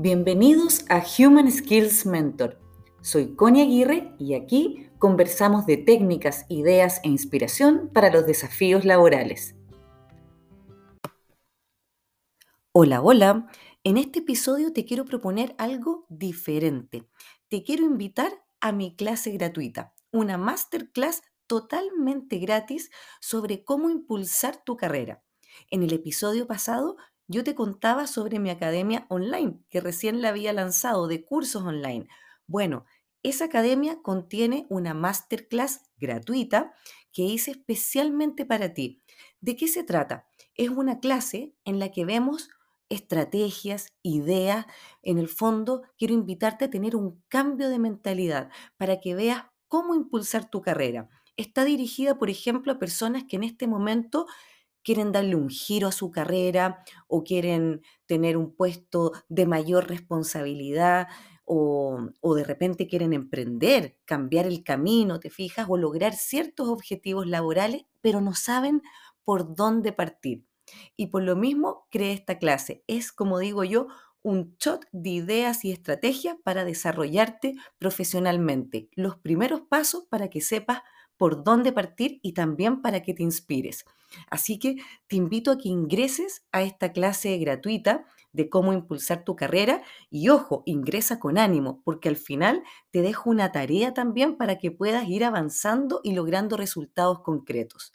Bienvenidos a Human Skills Mentor. Soy Connie Aguirre y aquí conversamos de técnicas, ideas e inspiración para los desafíos laborales. Hola, hola. En este episodio te quiero proponer algo diferente. Te quiero invitar a mi clase gratuita, una masterclass totalmente gratis sobre cómo impulsar tu carrera. En el episodio pasado yo te contaba sobre mi academia online, que recién la había lanzado de cursos online. Bueno, esa academia contiene una masterclass gratuita que hice especialmente para ti. ¿De qué se trata? Es una clase en la que vemos estrategias, ideas. En el fondo, quiero invitarte a tener un cambio de mentalidad para que veas cómo impulsar tu carrera. Está dirigida, por ejemplo, a personas que en este momento quieren darle un giro a su carrera o quieren tener un puesto de mayor responsabilidad o, de repente quieren emprender, cambiar el camino, te fijas, o lograr ciertos objetivos laborales, pero no saben por dónde partir. Y por lo mismo creé esta clase. Es, como digo yo, un shot de ideas y estrategias para desarrollarte profesionalmente. Los primeros pasos para que sepas por dónde partir y también para que te inspires. Así que te invito a que ingreses a esta clase gratuita de cómo impulsar tu carrera y ojo, ingresa con ánimo, porque al final te dejo una tarea también para que puedas ir avanzando y logrando resultados concretos.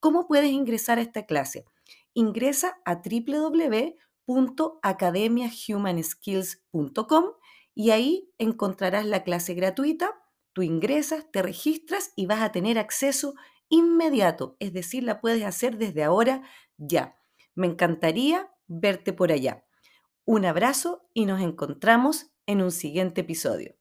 ¿Cómo puedes ingresar a esta clase? Ingresa a www.academiahumanskills.com y ahí encontrarás la clase gratuita Tú ingresas, te registras y vas a tener acceso inmediato, es decir, la puedes hacer desde ahora ya. Me encantaría verte por allá. Un abrazo y nos encontramos en un siguiente episodio.